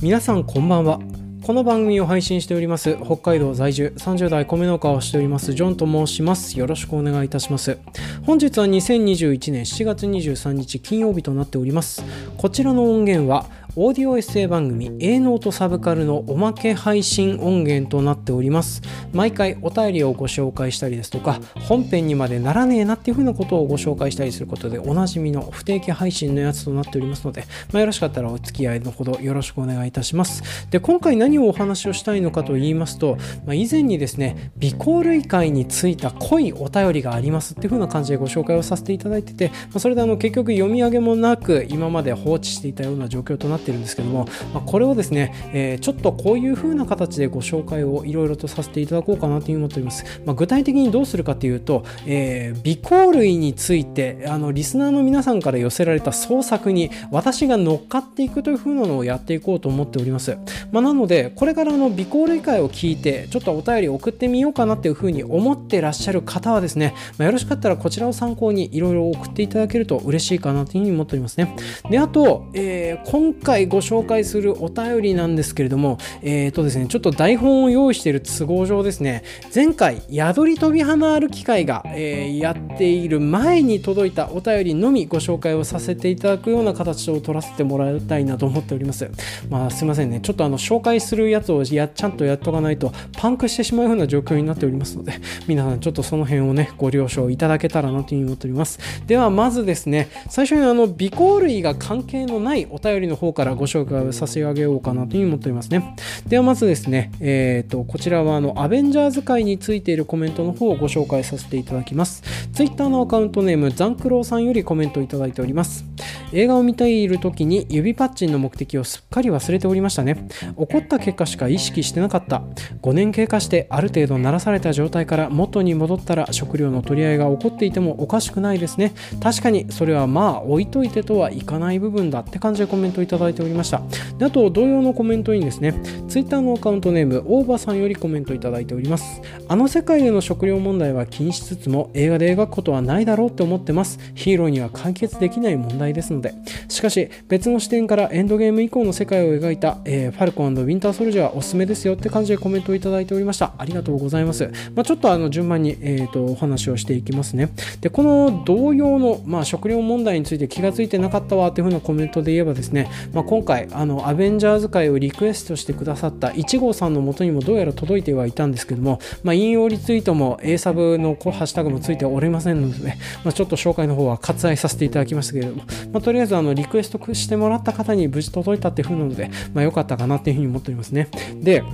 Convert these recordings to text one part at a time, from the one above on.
皆さんこんばんは。この番組を配信しております北海道在住30代米農家をしておりますジョンと申します。よろしくお願いいたします。本日は2021年7月23日金曜日となっております。こちらの音源はオーディオエッセイ番組 A ノートサブカルのおまけ配信音源となっております。毎回お便りをご紹介したりですとか本編にまでならねえなっていうふうなことをご紹介したりすることでおなじみの不定期配信のやつとなっておりますので、まあ、よろしかったらお付き合いのほどよろしくお願いいたします。で今回何をお話をしたいのかと言いますと、まあ、以前にですね微光類会についた濃いお便りがありますっていうふうな感じでご紹介をさせていただいてて、まあ、それであの結局読み上げもなく今まで放置していたような状況となっているんですけども、まあ、これをですね、えー、ちょっとこういう風な形でご紹介をいろいろとさせていただこうかなという思っております、まあ、具体的にどうするかというと、えー、微光類についてあのリスナーの皆さんから寄せられた創作に私が乗っかっていくという風なのをやっていこうと思っております、まあ、なのでこれからの微光類会を聞いてちょっとお便り送ってみようかなっていう風に思ってらっしゃる方はですね、まあ、よろしかったらこちらを参考にいろいろ送っていただけると嬉しいかなという風に思っておりますね。であと、えー、今回ご紹介するお便りなんですけれども、えーとですね、ちょっと台本を用意している都合上ですね、前回、宿り飛び花る機会が、えー、やっている前に届いたお便りのみご紹介をさせていただくような形を取らせてもらいたいなと思っております。まあ、すいませんね、ちょっとあの紹介するやつをやちゃんとやっとかないとパンクしてしまうような状況になっておりますので、皆さんちょっとその辺をね、ご了承いただけたらなというふうに思っております。では、まずですね、最初にあの、微光類が関係のないお便りの方からご紹介をさせてあげようかなというふうに思っておりますね。ではまずですね、えーと、こちらはあのアベンジャーズ界についているコメントの方をご紹介させていただきます。Twitter のアカウントネームザンクローさんよりコメントをいただいております。映画を見ている時に指パッチンの目的をすっかり忘れておりましたね。起こった結果しか意識してなかった。5年経過してある程度慣らされた状態から元に戻ったら食料の取り合いが起こっていてもおかしくないですね。確かにそれはまあ置いといてとはいかない部分だって感じでコメントいただいておりました。であと同様のコメントにですね Twitter のアカウントネーム大場さんよりコメントいただいております。あの世界での食料問題は気にしつつも映画で描くことはないだろうって思ってます。ヒーローには解決できない問題ですので。しかし別の視点からエンドゲーム以降の世界を描いた、えー、ファルコンウィンターソルジャーおすすめですよって感じでコメントをいただいておりました。ありがとうございます、まあ、ちょっとあの順番に、えーと、お話をしていきますね。でこの同様の、まあ、食料問題について気がついてなかったわというふうなコメントで言えばですね、まあ、今回あのアベンジャーズ界をリクエストしてくださった1号さんのもとにもどうやら届いてはいたんですけども、まあ、引用リツイートも A サブのハッシュタグもついておりませんので、ね、まあ、ちょっと紹介の方は割愛させていただきましたけれども、まあ、とりあえずあのリクエストしてもらった方に無事届いたっていう風なので、まあ、よかったかなっていうふうに思っておりますね。で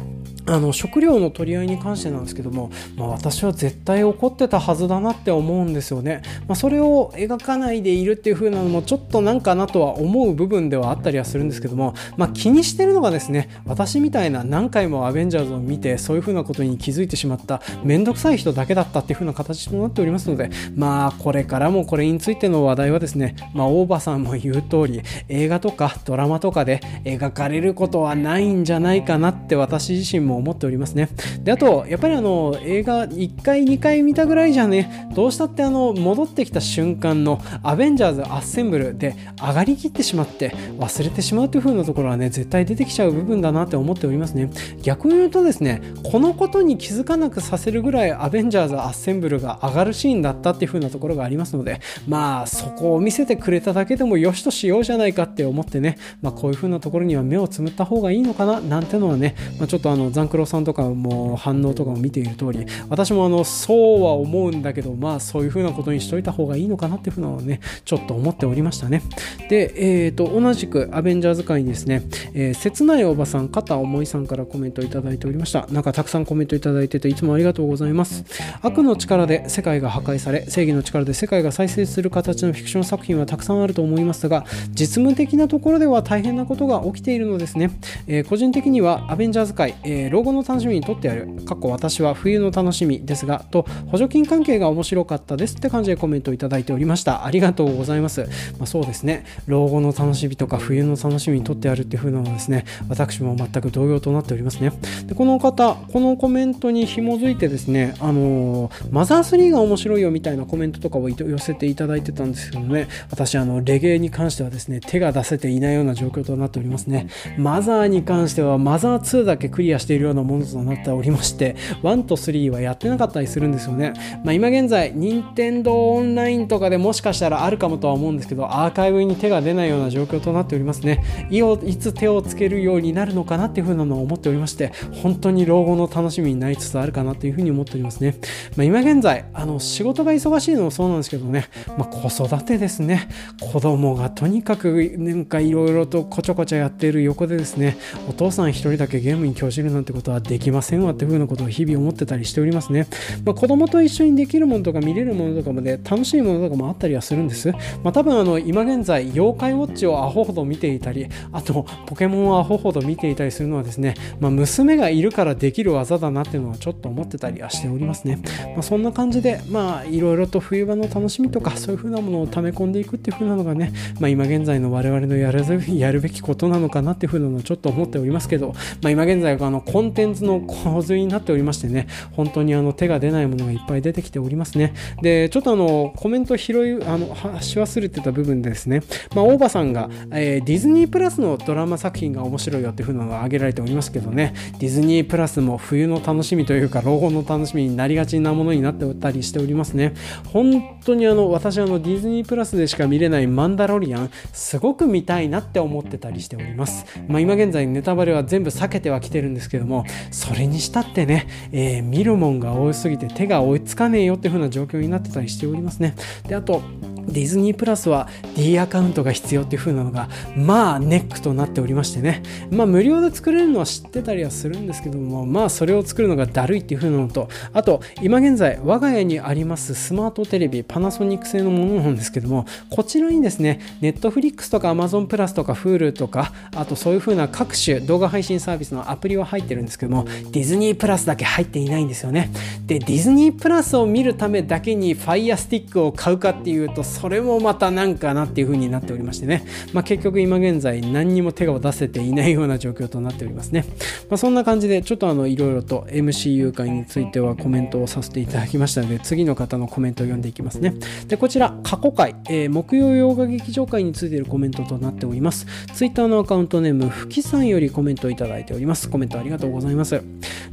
あの食料の取り合いに関してなんですけども、まあ、私は絶対怒ってたはずだなって思うんですよね、まあ、それを描かないでいるっていう風なのもちょっとなんかなとは思う部分ではあったりはすするんですけども、まあ、気にしてるのがですね私みたいな何回もアベンジャーズを見てそういう風なことに気づいてしまった面倒くさい人だけだったっていう風な形となっておりますのでまあこれからもこれについての話題はですね、まあ、大場さんも言う通り映画とかドラマとかで描かれることはないんじゃないかなって私自身も思っておりますね。で、あと、やっぱりあの、映画1回、2回見たぐらいじゃね、どうしたってあの、戻ってきた瞬間のアベンジャーズアッセンブルで上がりきってしまって忘れてしまうという風なところはね、絶対出てきちゃう部分だなって思っておりますね。逆に言うとですね、このことに気づかなくさせるぐらいアベンジャーズアッセンブルが上がるシーンだったっていう風なところがありますので、まあ、そこを見せてくれただけでもよしとしようじゃないかって思ってね、まあ、こういう風なところには目をつむった方がいいのかななんてのはね、まあ、ちょっとあの、ザンクロさんとかも反応とかも見ている通り私もあのそうは思うんだけどまあそういう風なことにしといた方がいいのかなっていうふうなのをねちょっと思っておりましたねでえっ、ー、と同じくアベンンジャーズ界にですね、えー、切ないおばさん片思いさんからコメントいただいておりました。なんかたくさんコメントいただいてていつもありがとうございます。悪の力で世界が破壊され正義の力で世界が再生する形のフィクション作品はたくさんあると思いますが実務的なところでは大変なことが起きているのですね、えー、個人的にはアベンジャーズ界、えー、老後の楽しみにとってやる、過去私は冬の楽しみですが、と補助金関係が面白かったですって感じでコメントいただいておりました。ありがとうございます。まあ、そうですね、老後の楽しみとか冬の楽しみにとってやるっていう風なのはですね、私も全く同様となっておりますね。でこの方、このコメントに紐づいてですね、あの、マザー3が面白いよみたいなコメントとかを寄せていただいてたんですけどね、私、あの、レゲエに関してはですね、手が出せていないような状況となっておりますね。マザーに関しては、マザー2だけクリアしているようなものとなっておりまして、1と3はやってなかったりするんですよね。まあ、今現在、任天堂オンラインとかでもしかしたらあるかもとは思うんですけど、アーカイブに手が出ないような状況となっておりますね。いつ手をつけるようになるのかなっていうふうなのを思っておりまして、本当に老後の楽しみになりつつあるかなというふうに思っておりますね。まあ、今現在、あの、仕事が忙しいのもそうなんですけどね、まあ、子育てですね。子供がとにかくなんかいろいろとこちょこちょやっている横でですね、お父さん一人だけゲームに興じるなんてことはできませんわっていうふうなことを日々思ってたりしておりますね。まあ、子供と一緒にできるものとか見れるものとかまで楽しいものとかもあったりはするんです。まあ、多分あの今現在、妖怪ウォッチをアホほど見ていたり、あとポケモンをアホほど見ていたりするのはですね、まあ、娘がいるからできる技だなっていうのはちょっと思ってたりはしておりますね。まあ、そんな感じで、まあいろいろと冬場の楽しみとかそういう風なものを溜め込んでいくっていう風なのがね、まあ、今現在の我々のやるやるべきことなのかなっていう風なのをちょっと思っておりますけど、まあ、今現在あのコンテンツの洪水になっておりましてね、本当にあの手が出ないものがいっぱい出てきておりますね。で、ちょっとあのコメント拾い、あの、し忘れてた部分でですね、まあ、大場さんが、えー、ディズズニープラスのドラマ作品が面白いよっていう風なのが挙げられておりますけどね、ディズニープラスも冬の楽しみというか、老後の楽しみになりがちなものになっておったりしておりますね。本当にあの、私あの、ディズニープラスでしか見れないマンダロリアン、すごく見たいなって思ってたりしております。まあ、今現在ネタバレは全部避けてはきてるんですけども、それにしたってね、えー、見るもんが多すぎて手が追いつかねえよっていう風な状況になってたりしておりますね。で、あと、ディズニープラスは D アカウントが必要っていう風なのが、ままあネックとなっておりましてね。まあ無料で作れるのは知ってたりはするんですけども、まあそれを作るのがだるいっていう風なのと、あと今現在我が家にありますスマートテレビ、パナソニック製のものなんですけども、こちらにですね、ネットフリックスとか Amazon プラスとか Hulu とか、あとそういう風な各種動画配信サービスのアプリは入ってるんですけども、ディズニープラスだけ入っていないんですよね。で、ディズニープラスを見るためだけに Fire Stick を買うかっていうと、それもまたなんかなっていう風になっておりましてね、まあ、結局今現現在何にも手が出せていないような状況となっておりますね。まあ、そんな感じでちょっとあのいろいろと MCU 会についてはコメントをさせていただきましたので次の方のコメントを読んでいきますね。でこちら過去回、えー、木曜洋画劇場会についているコメントとなっております。Twitter のアカウントネームふきさんよりコメントをいただいております。コメントありがとうございます。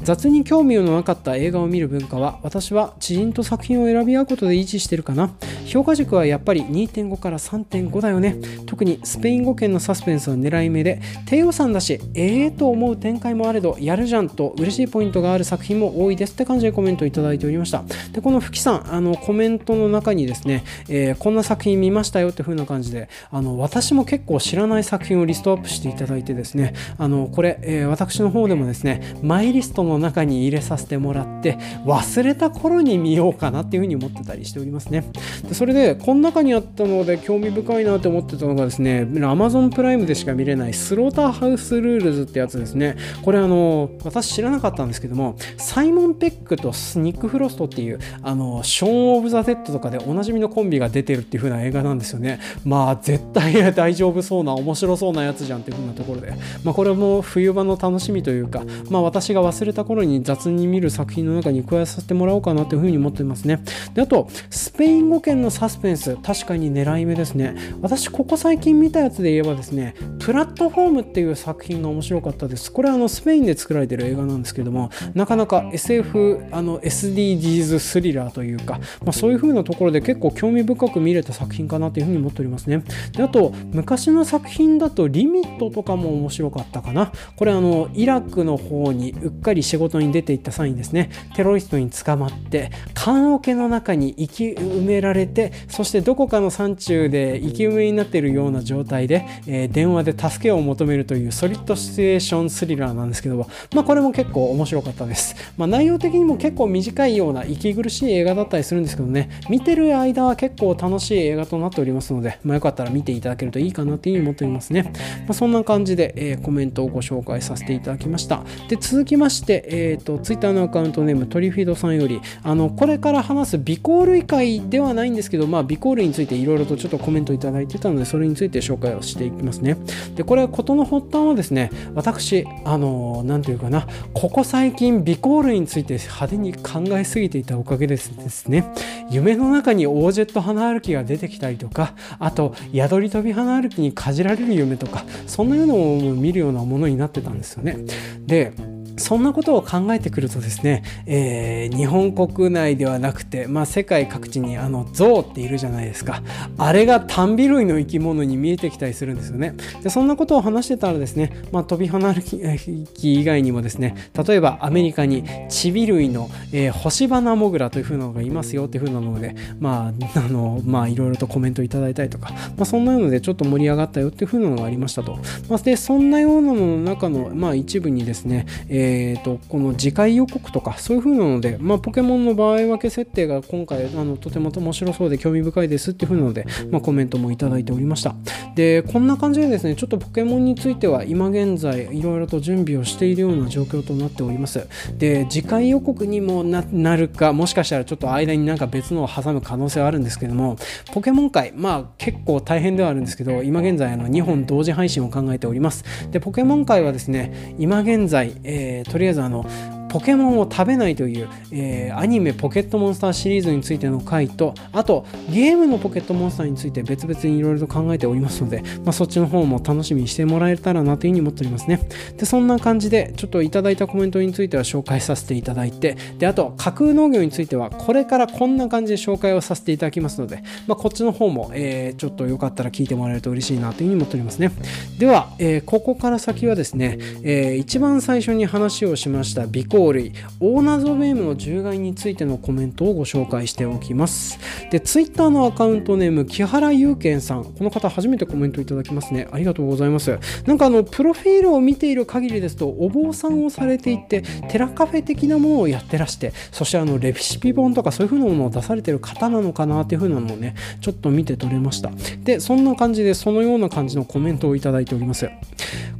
雑に興味のなかった映画を見る文化は私は知人と作品を選び合うことで維持してるかな。評価軸はやっぱり2.5から3.5だよね。特にスペイン語圏のサスペンスは狙い目で、低予算だし、ええー、と思う展開もあれど、やるじゃんと嬉しいポイントがある作品も多いですって感じでコメントいただいておりました。で、このふきさん、あの、コメントの中にですね、えー、こんな作品見ましたよって風な感じで、あの、私も結構知らない作品をリストアップしていただいてですね、あの、これ、えー、私の方でもですね、マイリストの中に入れさせてもらって、忘れた頃に見ようかなっていう風に思ってたりしておりますね。でそれで、この中にあったので興味深いなって思ってたのがですね、Amazon プライムでしか見れないスローターハウスルールズってやつですね。これあの、私知らなかったんですけども、サイモン・ペックとスニック・フロストっていう、あの、ショーン・オブ・ザ・デッドとかでおなじみのコンビが出てるっていう風な映画なんですよね。まあ、絶対大丈夫そうな、面白そうなやつじゃんっていう風なところで。まあ、これも冬場の楽しみというか、まあ、私が忘れた頃に雑に見る作品の中に加えさせてもらおうかなという風に思ってますね。で、あと、スペイン語圏のサスペンス、確かに狙い目ですね。私、ここ最近見たやつで言えばですね、プラットフォームっていう作品が面白かったです。これはあのスペインで作られてる映画なんですけども、なかなか SF、あの SDGs スリラーというか、まあ、そういう風なところで結構興味深く見れた作品かなというふうに思っておりますね。であと、昔の作品だとリミットとかも面白かったかな。これあの、イラクの方にうっかり仕事に出ていった際にですね、テロリストに捕まって、棺桶の中に生き埋められて、そしてどこかの山中で生き埋めになっているような状態で、ー、電話で助けを求めるというソリッドシチュエーションスリラーなんですけども、まあ、これも結構面白かったです、まあ、内容的にも結構短いような息苦しい映画だったりするんですけどね見てる間は結構楽しい映画となっておりますので、まあ、よかったら見ていただけるといいかなというふうに思っておりますね、まあ、そんな感じで、えー、コメントをご紹介させていただきました。で続きまして、えーと、Twitter のアカウントネームトリフィードさんよりあのこれから話す微光類会ではないんですけど、まあ、微光類についていろいろとちょっとコメントいただいてたのでそれについて紹介をしていきますね。でこれ事の発端はですね私あの何て言うかなここ最近微光類について派手に考えすぎていたおかげですですね。夢の中にオージェット花歩きが出てきたりとかあと宿り飛び花歩きにかじられる夢とかそんなようなものを見るようなものになってたんですよね。でそんなことを考えてくるとですね、えー、日本国内ではなくて、まあ、世界各地にあの象っているじゃないですか。あれが単尾類の生き物に見えてきたりするんですよね。でそんなことを話してたらですね、まあ、飛び離るき以外にもですね例えばアメリカにチビ類の、えー、星花モグラというふうなのがいますよっていうふうなのでまああのまあいろいろとコメントいただいたりとか、まあ、そんなのでちょっと盛り上がったよっていうふうなのがありましたと、まあ、でそんなようなのの中の、まあ、一部にですね、えーえーと、この次回予告とかそういう風なので、まあ、ポケモンの場合分け設定が今回あのとても面白そうで興味深いですっていう風なので、まあ、コメントもいただいておりました。でこんな感じでですねちょっとポケモンについては今現在いろいろと準備をしているような状況となっております。で次回予告にもなるかもしかしたらちょっと間になんか別のを挟む可能性はあるんですけどもポケモン界まあ結構大変ではあるんですけど今現在あの2本同時配信を考えております。でポケモン界はですね今現在、えー、とりあえずあのポケモンを食べないという、えー、アニメポケットモンスターシリーズについての回とあとゲームのポケットモンスターについて別々にいろいろと考えておりますので、まあ、そっちの方も楽しみにしてもらえたらなというふうに思っておりますね。でそんな感じでちょっといただいたコメントについては紹介させていただいてであと架空農業についてはこれからこんな感じで紹介をさせていただきますので、まあ、こっちの方も、えー、ちょっとよかったら聞いてもらえると嬉しいなというふうに思っておりますね。では、えー、ここから先はですね、えー、一番最初に話をしました微光類大謎ベームの獣害についてのコメントをご紹介しておきます。で、ツイッターのアカウントネーム、木原祐健さん。この方初めてコメントいただきますね。ありがとうございます。なんかあの、プロフィールを見ている限りですと、お坊さんをされていて、テラカフェ的なものをやってらして、そしてあの、レシピ本とかそういう風なものを出されてる方なのかなっていう風なのをね、ちょっと見て取れました。で、そんな感じで、そのような感じのコメントをいただいております。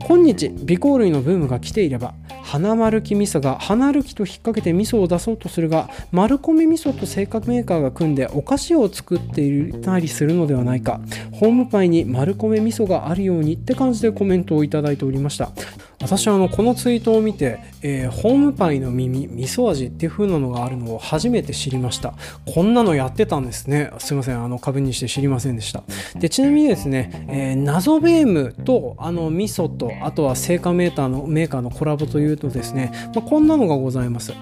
今日、微光類のブームが来ていれば、花丸き味噌が花歩きと引っ掛けて味噌を出そうとするが丸米味噌と製菓メーカーが組んでお菓子を作っていたりするのではないか。ホームパイに丸米味噌があるようにって感じでコメントをいただいておりました。私はあのこのツイートを見て、えー、ホームパイの耳味噌味っていう風なのがあるのを初めて知りました。こんなのやってたんですね。すいません。あの株にして知りませんでした。でちなみにですね、えー、謎ベームとあの味噌とあとは製菓メーターのメーカーのコラボというとですね、まあ、こんなのがございます。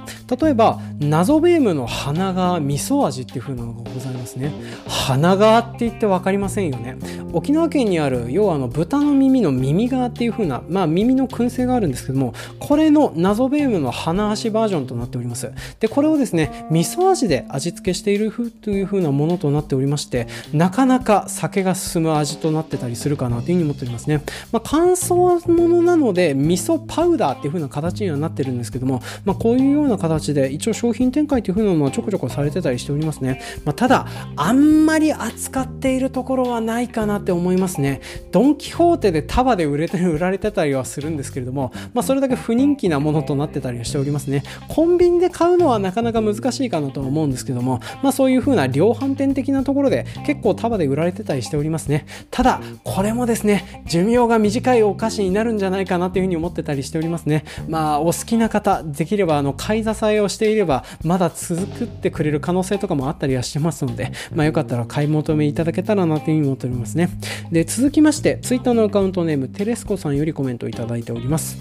例えば謎ベームの花が味噌味っていう風なのがございますね。花がって言って分かりませんよね。沖縄県にある要はあの豚の耳の耳側っていう風なまあ耳の燻性があるんですけどもこれの謎ベームの花足バージョンとなっております。でこれをですね味噌味で味付けしているという風なものとなっておりましてなかなか酒が進む味となってたりするかなというふうに思っておりますね、まあ、乾燥ものなので味噌パウダーっていう風な形にはなってるんですけども、まあ、こういうような形で一応商品展開という風なのはちょこちょこされてたりしておりますね、まあ、ただあんまり扱っているところはないかなって思いますね。ドン・キホーテで束で売れて売られてたりはするんですけれども、まあ、それだけ不人気なものとなってたりはしておりますね。コンビニで買うのはなかなか難しいかなとは思うんですけども、まあ、そういう風な量販店的なところで結構束で売られてたりしておりますね。ただこれもですね寿命が短いお菓子になるんじゃないかなというふうに思ってたりしておりますね。まあお好きな方できればあの買い支えをしていればまだ作ってくれる可能性とかもあったりはしてますので、まあ、よかったら買い求めいただけたらなというふうに思っておりますね。で続きまして Twitter のアカウントネームテレスコさんよりコメントいただいております。あります。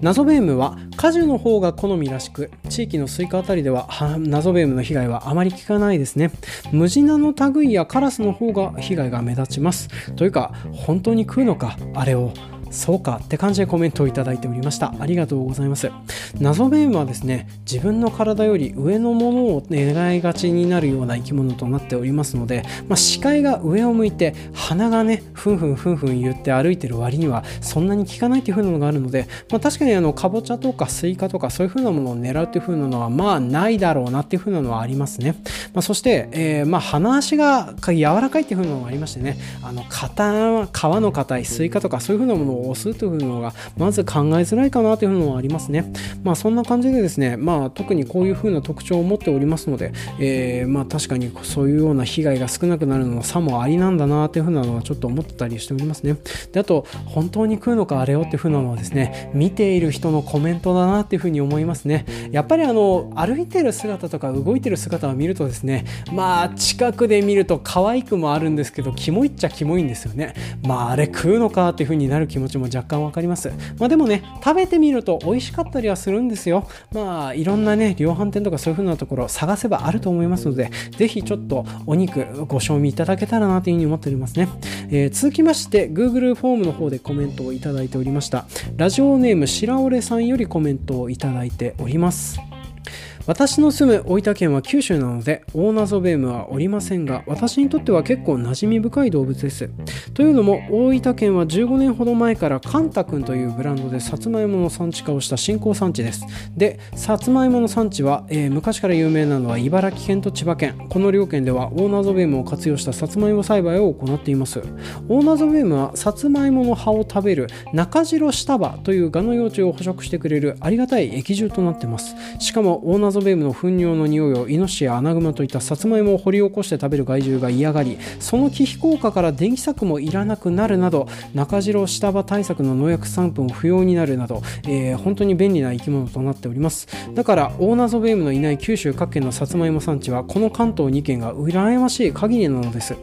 ナゾベームは果樹の方が好みらしく地域のスイカあたりではナゾベームの被害はあまり聞かないですね。ムジナの類やカラスの方が被害が目立ちます。というか本当に食うのか？あれをそうかって感じでコメントをいただいておりました。ありがとうございます。ナゾベームはですね自分の体より上のものを狙いがちになるような生き物となっておりますので、まあ、視界が上を向いて鼻がねふんふんふんふん言って歩いてる割にはそんなに聞かないっていう風なのがあるので、まあ、確かにあのかぼちゃとかスイカとかそういう風なものを狙うっていう風なのはまあないだろうなっていう風なのはありますね、まあ、そして、えー、まあ鼻足が柔らかいっていう風なのがありましてねあの硬皮の硬いスイカとかそういう風なものを押すというのがまず考えづらいかなというのはありますね。まあそんな感じでですねまあ特にこういう風な特徴を持っておりますので、えー、まあ確かにそういうような被害が少なくなるのはさもありなんだなという風なのはちょっと思ったりしておりますね。であと本当に食うのかあれをっていう風なのはですね見ている人のコメントだなっていう風に思いますね。やっぱりあの歩いてる姿とか動いてる姿を見るとですねまあ近くで見ると可愛くもあるんですけどキモいっちゃキモいんですよね。まああれ食うのかっていう風になる気持ちも若干わかります。まあでもね食べてみると美味しかったりはするんですよ。まあいろんなね量販店とかそういう風なところ探せばあると思いますのでぜひちょっとお肉ご賞味いただけたらなという風に思っておりますね、えー、続きまして Google フォームの方でコメントをいただいておりました。ラジオネーム白折さんよりコメントをいただいております。私の住む大分県は九州なので大謎ベームはおりませんが私にとっては結構馴染み深い動物です。というのも大分県は15年ほど前からカンタ君というブランドでさつまいもの産地化をした新興産地です。でさつまいもの産地は、えー、昔から有名なのは茨城県と千葉県。この両県では大謎ベームを活用したさつまいも栽培を行っています。大謎ベームはさつまいもの葉を食べる中白下葉というガの幼虫を捕食してくれるありがたい液獣となっています。しかも大謎ゾベームの糞尿の匂いをイノシシやアナグマといったさつまいもを掘り起こして食べる害獣が嫌がりその忌避効果から電気柵もいらなくなるなど中白下場対策の農薬3分不要になるなど、えー、本当に便利な生き物となっております。だからオーナゾベームのいない九州各県のさつまいも産地はこの関東2県が羨ましい限りなのです。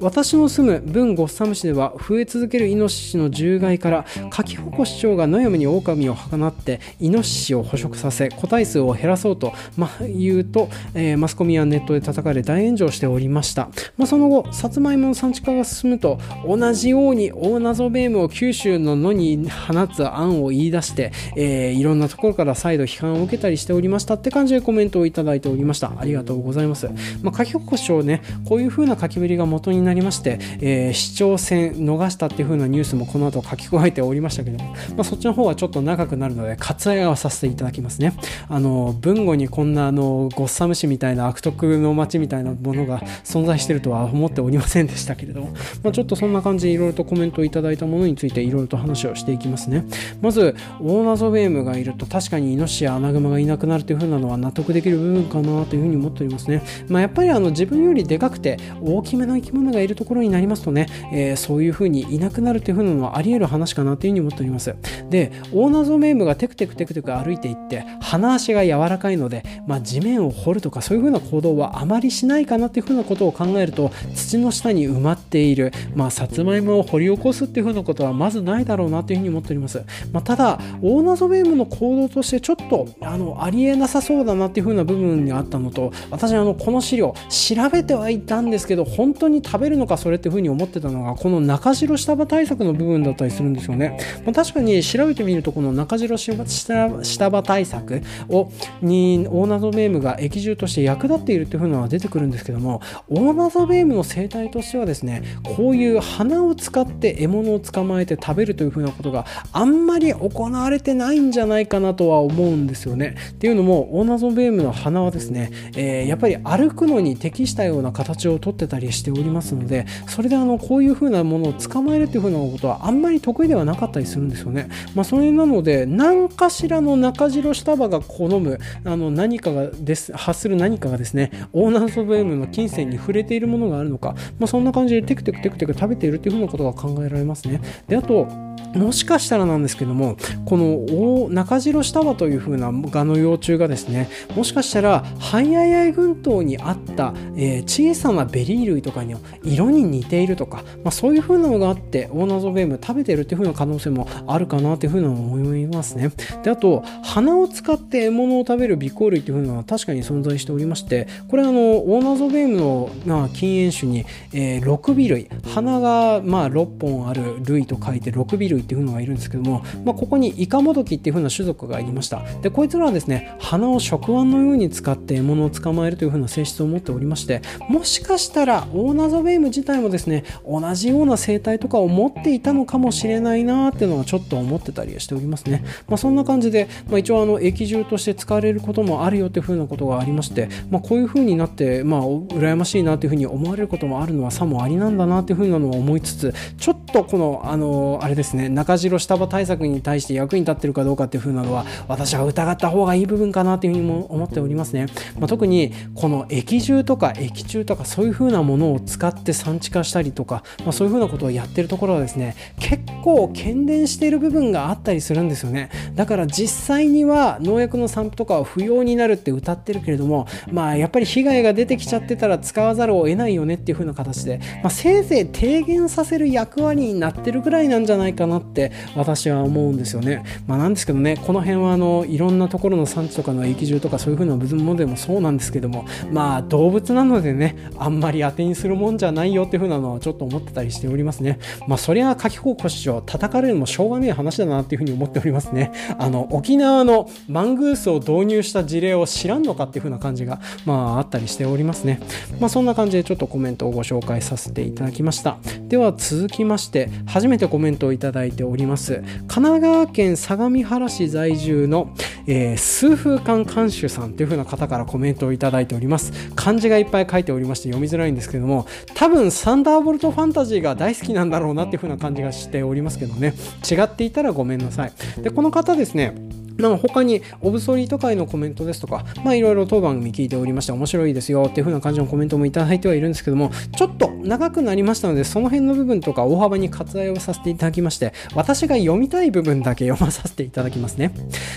私の住む文ゴッサム市では増え続けるイノシシの獣害からカキホコ市長が野山に狼を放ってイノシシを捕食させ個体数を減らそうとまあ、言うと、えー、マスコミやネットで叩かれ大炎上しておりました。まあ、その後、さつまいもの産地化が進むと、同じように大謎ベームを九州の野に放つ案を言い出して、えー、いろんなところから再度批判を受けたりしておりましたって感じでコメントをいただいておりました。ありがとうございます。まあ、書き起こしをね、こういう風な書きぶりが元になりまして、えー、市長選逃したっていう風なニュースもこの後書き加えておりましたけど、まあ、そっちの方はちょっと長くなるので割愛はさせていただきますね。あの文語にこんなあのゴッサム市みたいな悪徳の街みたいなものが存在しているとは思っておりませんでしたけれども、まあ、ちょっとそんな感じでいろいろとコメントをいただいたものについていろいろと話をしていきますね。まずオーナゾベームがいると確かにイノシシやアナグマがいなくなるという風なのは納得できる部分かなというふうに思っておりますね、まあ、やっぱりあの自分よりでかくて大きめの生き物がいるところになりますとね、えー、そういう風にいなくなるという風なのはあり得る話かなというふうに思っております。でオーナゾベームがテクテクテクテク歩いていって鼻足が柔らかいので、まあ、地面を掘るとかそういうふうな行動はあまりしないかなっていうふうなことを考えると土の下に埋まっている、まあ、さつまいもを掘り起こすっていうふうなことはまずないだろうなというふうに思っております、まあ、ただオーナゾベームの行動としてちょっとあのありえなさそうだなっていうふうな部分があったのと私あのこの資料調べてはいたんですけど本当に食べるのかそれっていうふうに思ってたのがこの中白下場対策の部分だったりするんですよね、まあ、確かに調べてみるとこの中白下場対策をにオーナゾベームが液汁として役立っているというふうなのが出てくるんですけどもオーナザベームの生態としてはですねこういう花を使って獲物を捕まえて食べるというふうなことがあんまり行われてないんじゃないかなとは思うんですよね。っていうのもオオナゾベームの鼻はですね、えー、やっぱり歩くのに適したような形をとってたりしておりますのでそれであのこういうふうなものを捕まえるというふうなことはあんまり得意ではなかったりするんですよね。まあ、それなので何かしらの中白下葉が好むあの何かがです発する何かがですねオーナーズ・オブ・エムの金銭に触れているものがあるのか、まあ、そんな感じでテクテクテクテク食べているというふうなことが考えられますね。であともしかしたらなんですけどもこの中白下葉という風な蛾の幼虫がですねもしかしたらハイアイアイ群島にあった、えー、小さなベリー類とかに色に似ているとか、まあ、そういう風なのがあってオオナゾベーム食べてるっていう風な可能性もあるかなという風な思いますね。であと鼻を使って獲物を食べる鼻行類っていうのは確かに存在しておりましてこれあのオオナゾベームの、まあ、近縁種に、えー、6尾類花が、まあ、6本ある類と書いて6尾類っていうのがいるんですけども、まあ、ここにイカモドキっていう風な種族がいました。でこいつらはですね花を触腕のように使って獲物を捕まえるという風な性質を持っておりましてもしかしたらオーナーゾベーム自体もですね同じような生態とかを持っていたのかもしれないなっていうのはちょっと思ってたりしておりますね、まあ、そんな感じで、まあ、一応あの液汁として使われることももあるよという風なことがありまして、まあ、こういう風になって、まあ、羨ましいなという風に思われることもあるのはさもありなんだなという風なのを思いつつちょっとこのあのあれですね中白下場対策に対して役に立ってるかどうかっていう風なのは私は疑った方がいい部分かなという風にも思っておりますね、まあ、特にこの液汁とか液中とかそういう風なものを使って産地化したりとか、まあ、そういう風なことをやってるところはですね結構懸念している部分があったりするんですよね。だから実際には農薬の散布とかは不要になるって歌ってるけれどもまあやっぱり被害が出てきちゃってたら使わざるを得ないよねっていう風な形で、まあ、せいぜい低減させる役割になってるぐらいなんじゃないかなって私は思うんですよね。まあなんですけどねこの辺はあのいろんなところの産地とかの液汁とかそういう風な部分もでもそうなんですけどもまあ動物なのでねあんまり当てにするもんじゃないよっていう風なのはちょっと思ってたりしておりますね。まあそりゃ夏季候補市場叩かれるのもしょうがねえ話だなっていう風に思っておりますね。あの沖縄のマングースを導入した事例を知らんのかっていう風な感じがまああったりしておりますね。まあそんな感じでちょっとコメントをご紹介させていただきました。では続きまして初めてコメントをいただいております。神奈川県相模原市在住の、えー、数風館監修さんという風な方からコメントをいただいております。漢字がいっぱい書いておりまして読みづらいんですけども多分サンダーボルトファンタジーが大好きなんだろうなっていう風な感じがしておりますけどね。違っていたらごめんなさい。でこの方ですねまあ、他にオブソリート界のコメントですとか、まあ、いろいろ当番組聞いておりまして面白いですよっていう風な感じのコメントもいただいてはいるんですけども、ちょっと長くなりましたので、その辺の部分とか大幅に割愛をさせていただきまして、私が読みたい部分だけ読まさせていただきますね。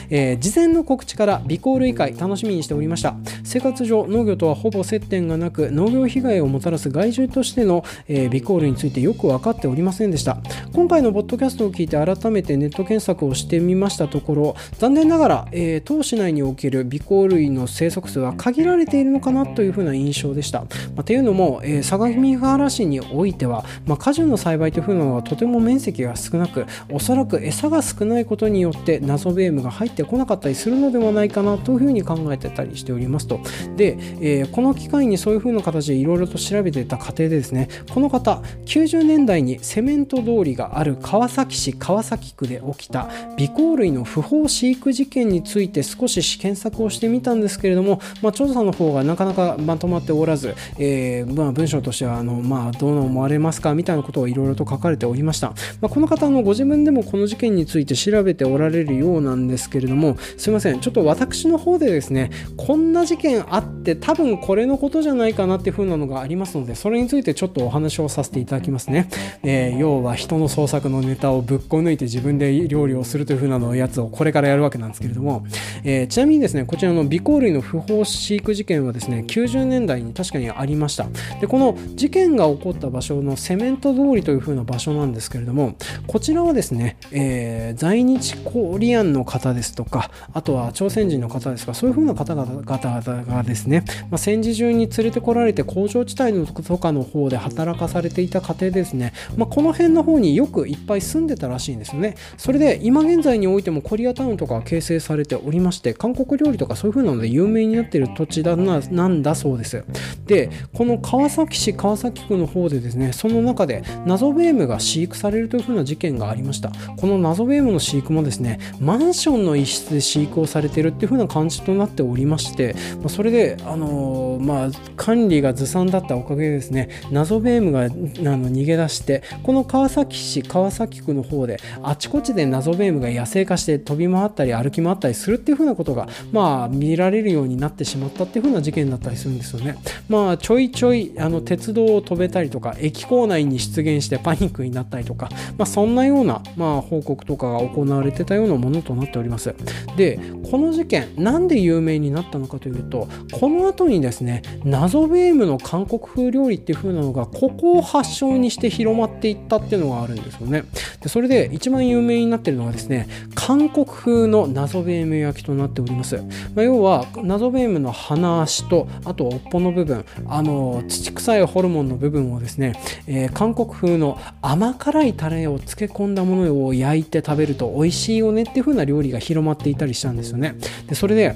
えー、事前の告知から微コール以外楽しみにしておりました。生活上、農業とはほぼ接点がなく、農業被害をもたらす害獣としての、えー、微コールについてよく分かっておりませんでした。今回のポッドキャストを聞いて改めてネット検索をしてみましたところ、残残念ながら、えーえ、当市内における微光類の生息数は限られているのかなというふうな印象でした。まあ、というのも、えー、相模原市においては、まあ、果樹の栽培というのはとても面積が少なく、おそらく餌が少ないことによって謎ベームが入ってこなかったりするのではないかなというふうに考えてたりしておりますと。で、えー、この機会にそういうふうな形でいろいろと調べていた過程でですね、この方、90年代にセメント通りがある川崎市川崎区で起きた微光類の不法飼育事件について少し検索をしてみたんですけれども、まあ、調査の方がなかなかまとまっておらず、えー、まあ、文章としてはあの、まあ、どう思われますかみたいなことをいろいろと書かれておりました、まあ、この方のご自分でもこの事件について調べておられるようなんですけれどもすいません。ちょっと私の方でですねこんな事件あって多分これのことじゃないかなっていう風なのがありますのでそれについてちょっとお話をさせていただきますね、えー、要は人の創作のネタをぶっこ抜いて自分で料理をするという風なのやつをこれからやるわけなんですけれども、えー、ちなみにですねこちらの尾行類の不法飼育事件はですね90年代に確かにありました。でこの事件が起こった場所のセメント通りという風な場所なんですけれどもこちらはですね、えー、在日コリアンの方ですとかあとは朝鮮人の方ですとかそういう風な方々がですね、まあ、戦時中に連れてこられて工場地帯のとかの方で働かされていた家庭ですね、まあ、この辺の方によくいっぱい住んでたらしいんですよね。それで今現在においてもコリアタウンとか形成されておりまして韓国料理とかそういう風なので有名になっている土地だななんだそうです。でこの川崎市川崎区の方でですねその中で謎ベームが飼育されるという風な事件がありました。この謎ベームの飼育もですねマンションの一室で飼育をされているっていう風な感じとなっておりましてそれであのー、まあ管理がずさんだったおかげでですね謎ベームがあの逃げ出してこの川崎市川崎区の方であちこちで謎ベームが野生化して飛び回ったり歩き回ったりするっていう風なことがまあ見られるようになってしまったっていう風な事件だったりするんですよね。まあちょいちょいあの鉄道を飛べたりとか駅構内に出現してパニックになったりとかまあそんなようなまあ報告とかが行われてたようなものとなっております。でこの事件なんで有名になったのかというとこの後にですね謎ベームの韓国風料理っていう風なのがここを発祥にして広まっていったっていうのがあるんですよね。でそれで一番有名になってるのがですね韓国風の謎ベーム焼きとなっております、まあ、要は謎ベームの鼻足とあと尾っぽの部分あの土臭いホルモンの部分をですね、えー、韓国風の甘辛いタレを漬け込んだものを焼いて食べると美味しいよねっていう風な料理が広まっていたりしたんですよね。でそれで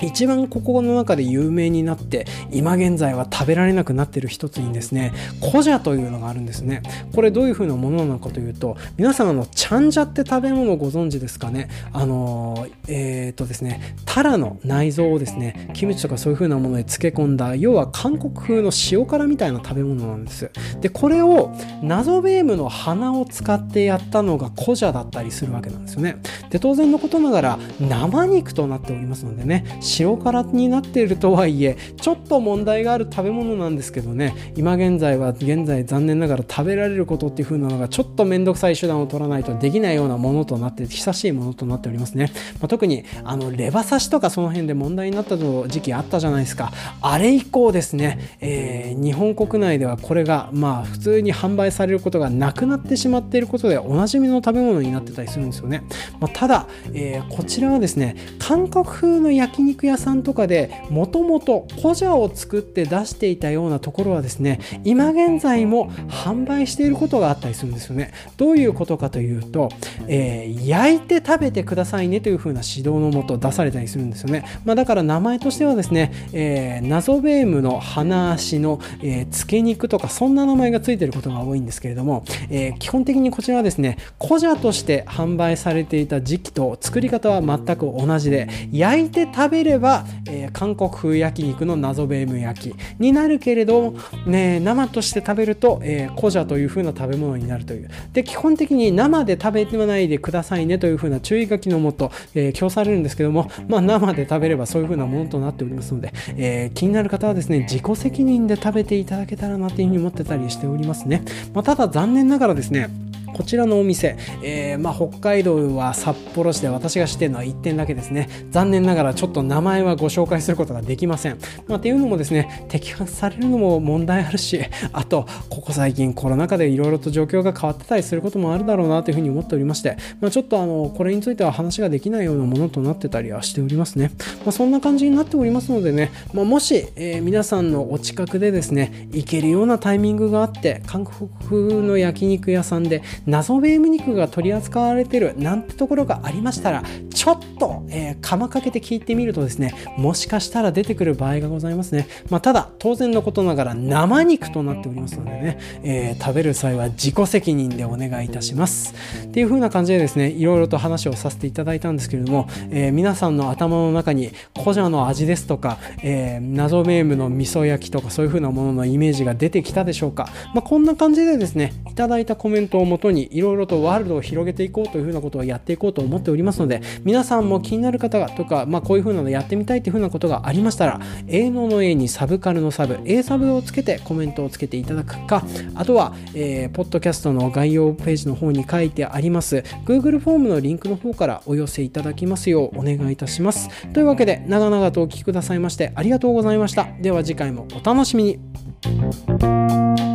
一番ここの中で有名になって今現在は食べられなくなっている一つにですねコジャというのがあるんですね。これどういう風なものなのかというと皆さんあのチャンジャって食べ物ご存知ですかね？あのえっ、ー、とですねタラの内臓をですねキムチとかそういう風なものに漬け込んだ要は韓国風の塩辛みたいな食べ物なんです。でこれを謎ベームの花を使ってやったのがコジャだったりするわけなんですよね。で当然のことながら生肉となっておりますのでね塩辛になっているとはいえちょっと問題がある食べ物なんですけどね。今現在は現在残念ながら食べられることっていう風なのがちょっと面倒くさい手段を取らないとできないようなものとなって久しいものとなっておりますね、まあ、特にあのレバ刺しとかその辺で問題になった時期あったじゃないですか。あれ以降ですね、えー、日本国内ではこれがまあ普通に販売されることがなくなってしまっていることでおなじみの食べ物になってたりするんですよね、まあ、ただ、えー、こちらはですね韓国風の焼肉肉屋さんとかでもともとコジャを作って出していたようなところはですね今現在も販売していることがあったりするんですよね。どういうことかというと、えー、焼いて食べてくださいねという風な指導のもと出されたりするんですよね、まあ、だから名前としてはですね、えー、謎ベームの鼻足の、えー、漬け肉とかそんな名前がついてることが多いんですけれども、えー、基本的にこちらはですねコジャとして販売されていた時期と作り方は全く同じで焼いて食べれば、えー、韓国風焼肉の謎ベーム焼きになるけれど、ね、生として食べると、えー、コジャという風な食べ物になるという。で基本的に生で食べてないでくださいねという風な注意書きのもと、えー、されるんですけども、まあ、生で食べればそういう風なものとなっておりますので、えー、気になる方はですね自己責任で食べていただけたらなという風に思ってたりしておりますね、まあ、ただ残念ながらですねこちらのお店、えー、まあ、北海道は札幌市で私が知ってるのは1点だけですね。残念ながらちょっと名前はご紹介することができません。まあ、っていうのもですね、摘発されるのも問題あるし、あと、ここ最近コロナ禍でいろいろと状況が変わってたりすることもあるだろうなというふうに思っておりまして、まあ、ちょっとあの、これについては話ができないようなものとなってたりはしておりますね。まあ、そんな感じになっておりますのでね、まあ、もし、えー、皆さんのお近くでですね、行けるようなタイミングがあって、韓国風の焼肉屋さんで謎ベーム肉が取り扱われてるなんてところがありましたらちょっと、えー、釜かけて聞いてみるとですねもしかしたら出てくる場合がございますね、まあ、ただ当然のことながら生肉となっておりますのでね、えー、食べる際は自己責任でお願いいたします。っていう風な感じでですねいろいろと話をさせていただいたんですけれども、えー、皆さんの頭の中にコジャの味ですとか、え、謎メームの味噌焼きとかそういう風なもののイメージが出てきたでしょうか、まあ、こんな感じでですねいただいたコメントをもとにいろいろとワールドを広げていこうというふうなことをやっていこうと思っておりますので皆さんも気になる方がとか、まあ、こういうふうなのやってみたいというふうなことがありましたら A のの A にサブカルのサブ A サブをつけてコメントをつけていただくかあとは、えー、ポッドキャストの概要ページの方に書いてあります Google フォームのリンクの方からお寄せいただきますようお願いいたします。というわけで長々とお聴きくださいましてありがとうございました。では次回もお楽しみに。